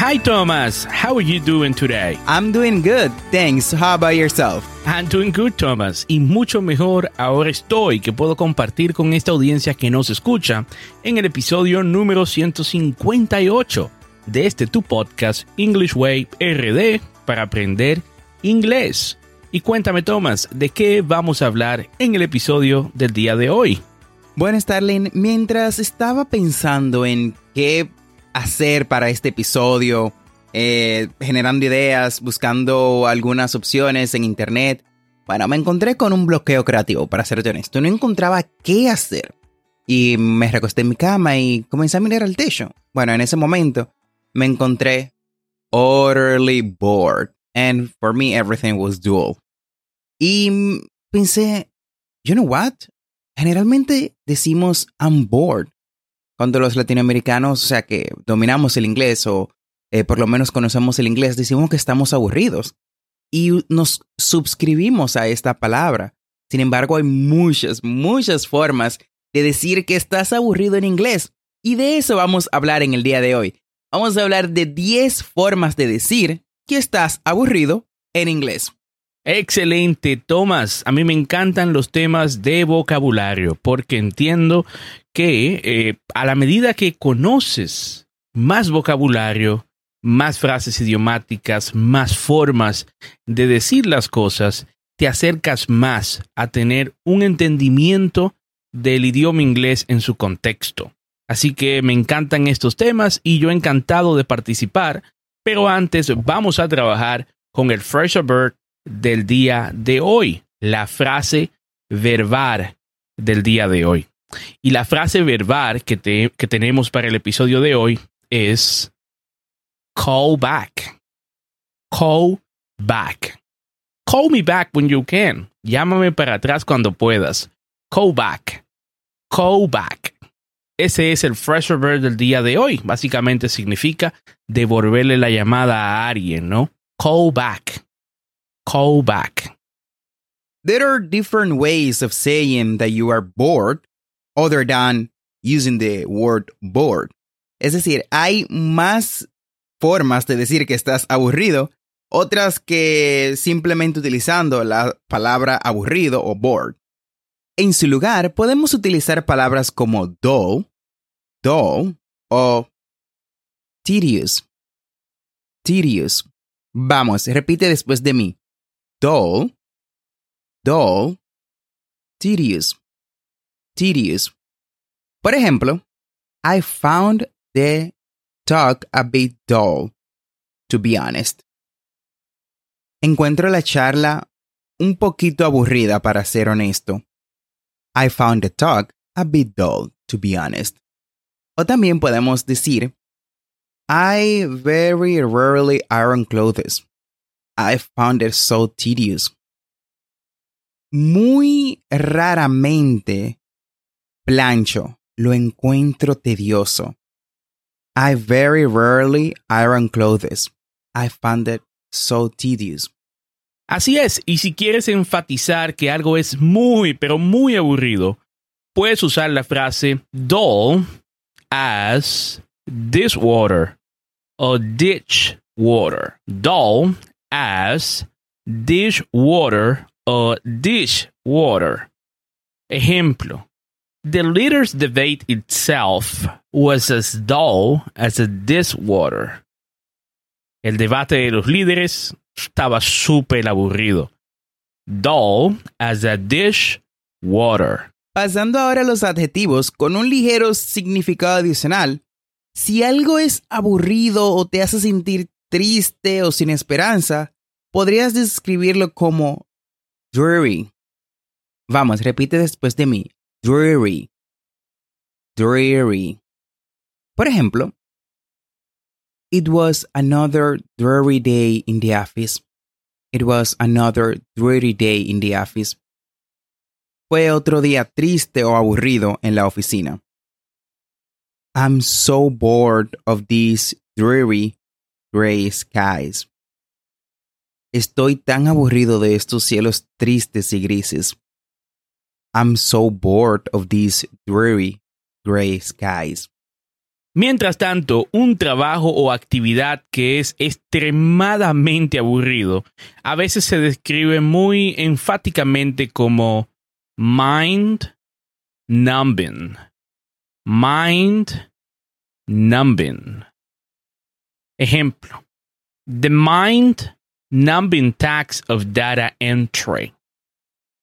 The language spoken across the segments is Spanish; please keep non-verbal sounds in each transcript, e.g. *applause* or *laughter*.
Hi Thomas, how are you doing today? I'm doing good, thanks. How about yourself? I'm doing good, Thomas, y mucho mejor ahora estoy que puedo compartir con esta audiencia que nos escucha en el episodio número 158 de este tu podcast English Way RD para aprender inglés. Y cuéntame, Thomas, ¿de qué vamos a hablar en el episodio del día de hoy? Bueno, Starling, mientras estaba pensando en qué hacer para este episodio, eh, generando ideas, buscando algunas opciones en internet. Bueno, me encontré con un bloqueo creativo, para ser honesto. No encontraba qué hacer. Y me recosté en mi cama y comencé a mirar al techo. Bueno, en ese momento me encontré utterly bored. And for me, everything was dual. Y pensé, you know what? Generalmente decimos I'm bored cuando los latinoamericanos, o sea, que dominamos el inglés o eh, por lo menos conocemos el inglés, decimos que estamos aburridos y nos suscribimos a esta palabra. Sin embargo, hay muchas, muchas formas de decir que estás aburrido en inglés. Y de eso vamos a hablar en el día de hoy. Vamos a hablar de 10 formas de decir que estás aburrido en inglés. Excelente, Tomás. A mí me encantan los temas de vocabulario porque entiendo que eh, a la medida que conoces más vocabulario, más frases idiomáticas, más formas de decir las cosas, te acercas más a tener un entendimiento del idioma inglés en su contexto. Así que me encantan estos temas y yo encantado de participar, pero antes vamos a trabajar con el Fresh Bird del día de hoy, la frase verbal del día de hoy. Y la frase verbal que, que tenemos para el episodio de hoy es call back. Call back. Call me back when you can. Llámame para atrás cuando puedas. Call back. Call back. Ese es el fresh verb del día de hoy. Básicamente significa devolverle la llamada a alguien, ¿no? Call back call back. There are different ways of saying that you are bored other than using the word bored. Es decir, hay más formas de decir que estás aburrido, otras que simplemente utilizando la palabra aburrido o bored. En su lugar, podemos utilizar palabras como dull, dull o tedious. Tedious. Vamos, repite después de mí dull, dull, tedious, tedious. Por ejemplo, I found the talk a bit dull, to be honest. Encuentro la charla un poquito aburrida para ser honesto. I found the talk a bit dull, to be honest. O también podemos decir, I very rarely iron clothes. I found it so tedious. Muy raramente plancho, lo encuentro tedioso. I very rarely iron clothes. I found it so tedious. Así es, y si quieres enfatizar que algo es muy, pero muy aburrido, puedes usar la frase dull as dishwater o ditch water. Dull as dishwater o dishwater. Ejemplo. The leader's debate itself was as dull as a dishwater. El debate de los líderes estaba súper aburrido. Dull as a dish water. Pasando ahora a los adjetivos con un ligero significado adicional. Si algo es aburrido o te hace sentir triste o sin esperanza, podrías describirlo como dreary. Vamos, repite después de mí. Dreary. Dreary. Por ejemplo, It was another dreary day in the office. It was another dreary day in the office. fue otro día triste o aburrido en la oficina. I'm so bored of these dreary gray skies. Estoy tan aburrido de estos cielos tristes y grises. I'm so bored of these dreary gray skies. Mientras tanto, un trabajo o actividad que es extremadamente aburrido a veces se describe muy enfáticamente como mind numbing. Mind numbing. Ejemplo. The mind numbing tax of data entry.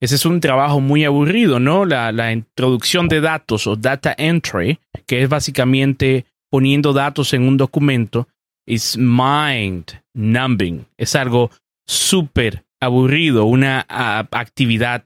Ese es un trabajo muy aburrido, ¿no? La, introducción de datos o data entry, que es básicamente poniendo datos en un documento, is mind numbing. Es algo súper aburrido, una actividad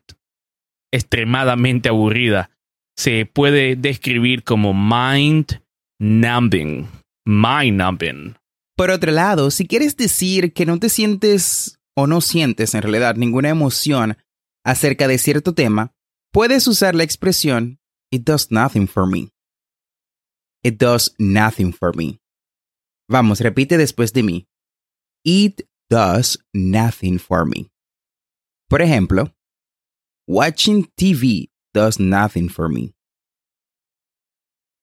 extremadamente aburrida. Se puede describir como mind numbing. Mind numbing. Por otro lado, si quieres decir que no te sientes o no sientes en realidad ninguna emoción acerca de cierto tema, puedes usar la expresión It does nothing for me. It does nothing for me. Vamos, repite después de mí. It does nothing for me. Por ejemplo, Watching TV does nothing for me.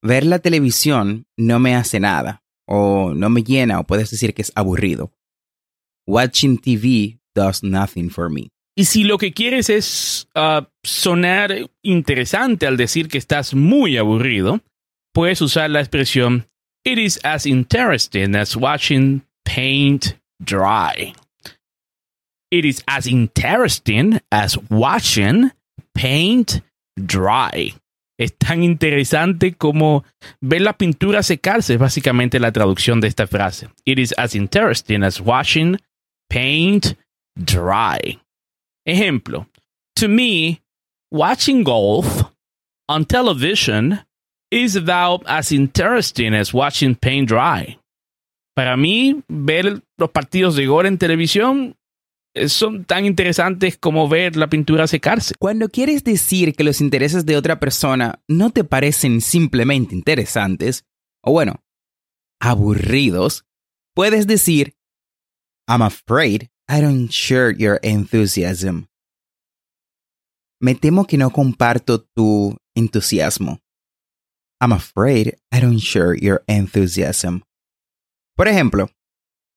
Ver la televisión no me hace nada, o no me llena, o puedes decir que es aburrido. Watching TV does nothing for me. Y si lo que quieres es uh, sonar interesante al decir que estás muy aburrido, puedes usar la expresión It is as interesting as watching paint dry. It is as interesting as watching paint dry. Es tan interesante como ver la pintura secarse, es básicamente la traducción de esta frase. It is as interesting as watching paint dry. Ejemplo. To me, watching golf on television is about as interesting as watching paint dry. Para mí, ver los partidos de golf en televisión son tan interesantes como ver la pintura secarse. Cuando quieres decir que los intereses de otra persona no te parecen simplemente interesantes, o bueno, aburridos, puedes decir, I'm afraid I don't share your enthusiasm. Me temo que no comparto tu entusiasmo. I'm afraid I don't share your enthusiasm. Por ejemplo,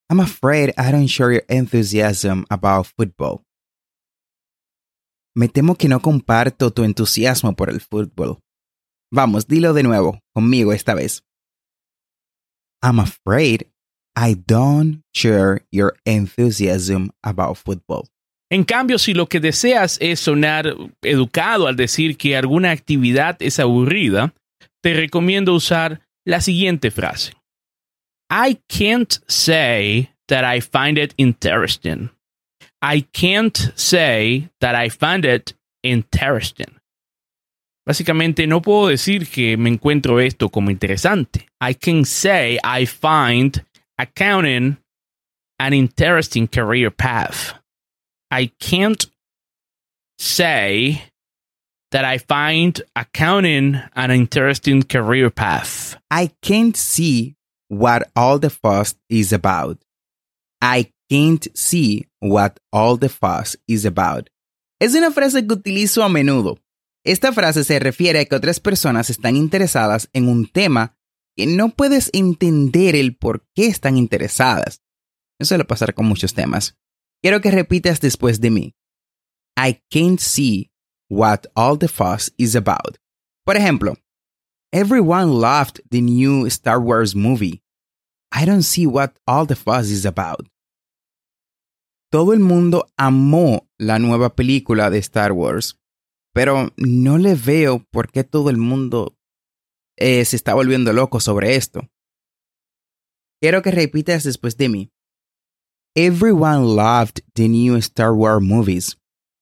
I'm afraid I don't share your enthusiasm about football. Me temo que no comparto tu entusiasmo por el fútbol. Vamos, dilo de nuevo, conmigo esta vez. I'm afraid I don't share your enthusiasm about football. En cambio, si lo que deseas es sonar educado al decir que alguna actividad es aburrida, te recomiendo usar la siguiente frase. I can't say that I find it interesting. I can't say that I find it interesting. Básicamente no puedo decir que me encuentro esto como interesante. I can say I find accounting an interesting career path. I can't say that I find accounting an interesting career path. I can't see what all the fuss is about. I can't see what all the fuss is about. Es una frase que utilizo a menudo. Esta frase se refiere a que otras personas están interesadas en un tema que no puedes entender el por qué están interesadas. Eso suele pasar con muchos temas. Quiero que repitas después de mí. I can't see what all the fuss is about. Por ejemplo, Everyone loved the new Star Wars movie. I don't see what all the fuss is about. Todo el mundo amó la nueva película de Star Wars, pero no le veo por qué todo el mundo eh, se está volviendo loco sobre esto. Quiero que repitas después de mí. Everyone loved the new Star Wars movies,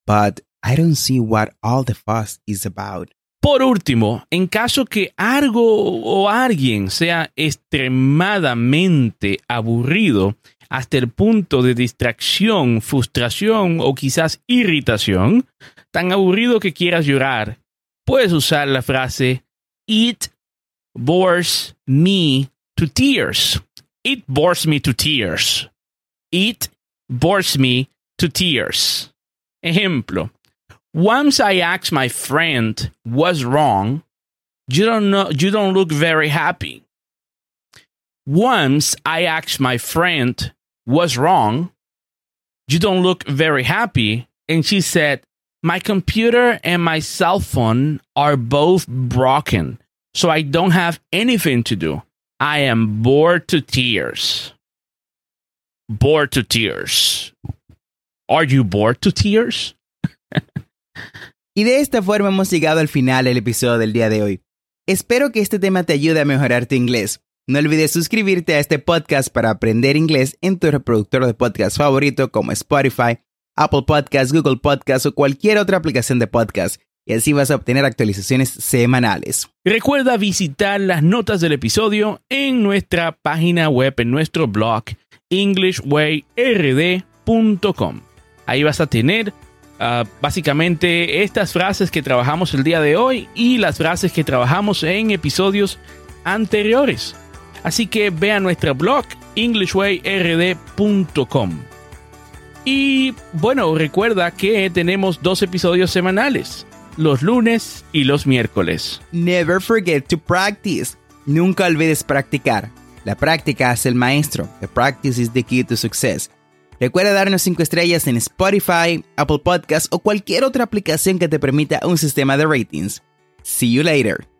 but I don't see what all the fuss is about. Por último, en caso que algo o alguien sea extremadamente aburrido hasta el punto de distracción, frustración o quizás irritación, tan aburrido que quieras llorar, puedes usar la frase It bores me to tears. It bores me to tears. It bores me to tears. Ejemplo. Once I asked my friend what's wrong, you don't know you don't look very happy. Once I asked my friend what's wrong, you don't look very happy. And she said, My computer and my cell phone are both broken, so I don't have anything to do. I am bored to tears. Bored to tears. Are you bored to tears? *laughs* y de esta forma hemos llegado al final del episodio del día de hoy. Espero que este tema te ayude a mejorar tu inglés. No olvides suscribirte a este podcast para aprender inglés en tu reproductor de podcast favorito como Spotify, Apple Podcasts, Google Podcasts o cualquier otra aplicación de podcast. Y así vas a obtener actualizaciones semanales. Recuerda visitar las notas del episodio en nuestra página web, en nuestro blog, englishwayrd.com. Ahí vas a tener uh, básicamente estas frases que trabajamos el día de hoy y las frases que trabajamos en episodios anteriores. Así que ve a nuestro blog englishwayrd.com. Y bueno, recuerda que tenemos dos episodios semanales, los lunes y los miércoles. Never forget to practice. Nunca olvides practicar. La práctica es el maestro. The practice is the key to success. Recuerda darnos 5 estrellas en Spotify, Apple Podcasts o cualquier otra aplicación que te permita un sistema de ratings. See you later.